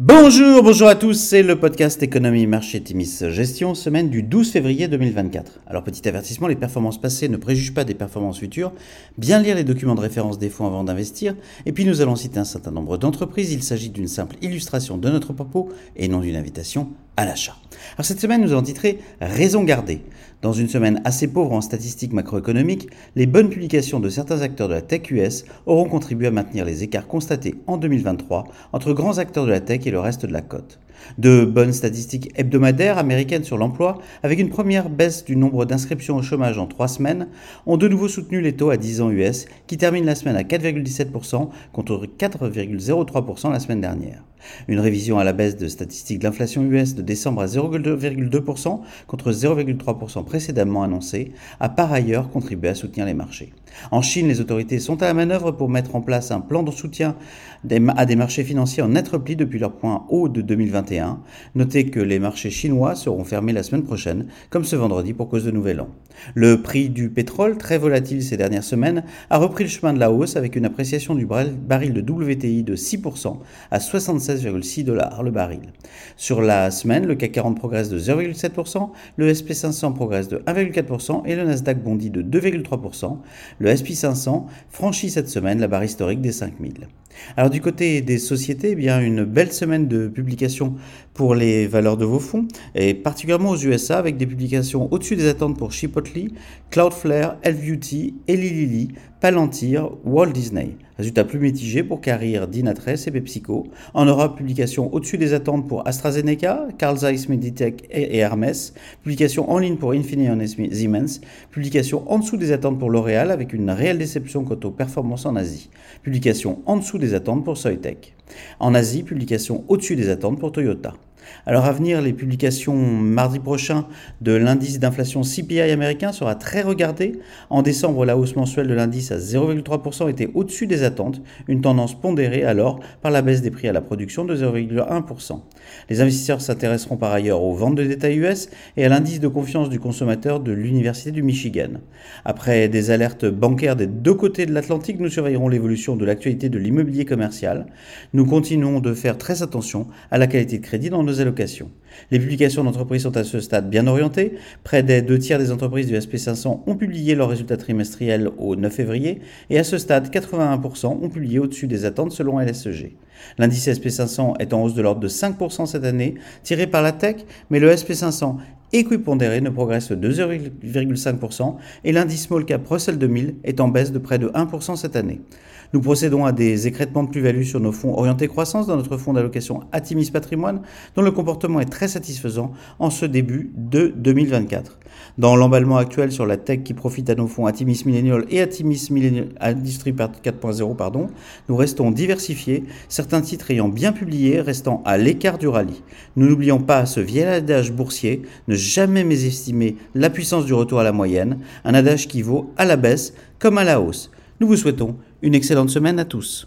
Bonjour, bonjour à tous, c'est le podcast Économie, Marché, Timis, Gestion, semaine du 12 février 2024. Alors petit avertissement, les performances passées ne préjugent pas des performances futures, bien lire les documents de référence des fonds avant d'investir, et puis nous allons citer un certain nombre d'entreprises, il s'agit d'une simple illustration de notre propos et non d'une invitation à l'achat. Alors cette semaine, nous allons titrer Raison gardée. Dans une semaine assez pauvre en statistiques macroéconomiques, les bonnes publications de certains acteurs de la tech US auront contribué à maintenir les écarts constatés en 2023 entre grands acteurs de la tech et le reste de la cote. De bonnes statistiques hebdomadaires américaines sur l'emploi, avec une première baisse du nombre d'inscriptions au chômage en trois semaines, ont de nouveau soutenu les taux à 10 ans US, qui terminent la semaine à 4,17% contre 4,03% la semaine dernière. Une révision à la baisse de statistiques de l'inflation US de décembre à 0,2% contre 0,3% précédemment annoncé a par ailleurs contribué à soutenir les marchés. En Chine, les autorités sont à la manœuvre pour mettre en place un plan de soutien à des marchés financiers en net repli depuis leur point haut de 2021. Notez que les marchés chinois seront fermés la semaine prochaine, comme ce vendredi pour cause de Nouvel An. Le prix du pétrole, très volatile ces dernières semaines, a repris le chemin de la hausse avec une appréciation du baril de WTI de 6% à 76,6 dollars le baril. Sur la semaine, le CAC 40 progresse de 0,7%, le SP500 progresse de 1,4% et le Nasdaq bondit de 2,3%. Le SP 500 franchit cette semaine la barre historique des 5000. Alors du côté des sociétés, eh bien une belle semaine de publications pour les valeurs de vos fonds, et particulièrement aux USA avec des publications au-dessus des attentes pour Chipotle, Cloudflare, Eli Lilly, Palantir, Walt Disney. Résultat plus mitigé pour Carrier, Dynatrace et PepsiCo. En Europe, publication au-dessus des attentes pour AstraZeneca, Carl Zeiss Meditech et Hermès. Publication en ligne pour Infineon et Siemens. Publication en dessous des attentes pour L'Oréal avec une réelle déception quant aux performances en Asie. Publication en dessous des attentes pour Soitec. En Asie, publication au-dessus des attentes pour Toyota. Alors à venir, les publications mardi prochain de l'indice d'inflation CPI américain sera très regardée. En décembre, la hausse mensuelle de l'indice à 0,3% était au-dessus des attentes, une tendance pondérée alors par la baisse des prix à la production de 0,1%. Les investisseurs s'intéresseront par ailleurs aux ventes de détail US et à l'indice de confiance du consommateur de l'Université du Michigan. Après des alertes bancaires des deux côtés de l'Atlantique, nous surveillerons l'évolution de l'actualité de l'immobilier commercial. Nous continuons de faire très attention à la qualité de crédit dans nos allocations. Les publications d'entreprises sont à ce stade bien orientées. Près des deux tiers des entreprises du SP500 ont publié leurs résultats trimestriels au 9 février et à ce stade, 81% ont publié au-dessus des attentes selon LSEG. L'indice SP500 est en hausse de l'ordre de 5% cette année, tiré par la tech, mais le SP500 équipondéré ne progresse de 2,5% et l'indice small cap Russell 2000 est en baisse de près de 1% cette année. Nous procédons à des écrètements de plus-value sur nos fonds orientés croissance dans notre fonds d'allocation Atimis Patrimoine, dont le comportement est très satisfaisant en ce début de 2024. Dans l'emballement actuel sur la tech qui profite à nos fonds Atimis Millennial et Atimis Millennial Industrie 4.0, pardon, nous restons diversifiés, certains titres ayant bien publié restant à l'écart du rallye. Nous n'oublions pas ce vieil adage boursier, ne jamais mésestimer la puissance du retour à la moyenne, un adage qui vaut à la baisse comme à la hausse. Nous vous souhaitons une excellente semaine à tous.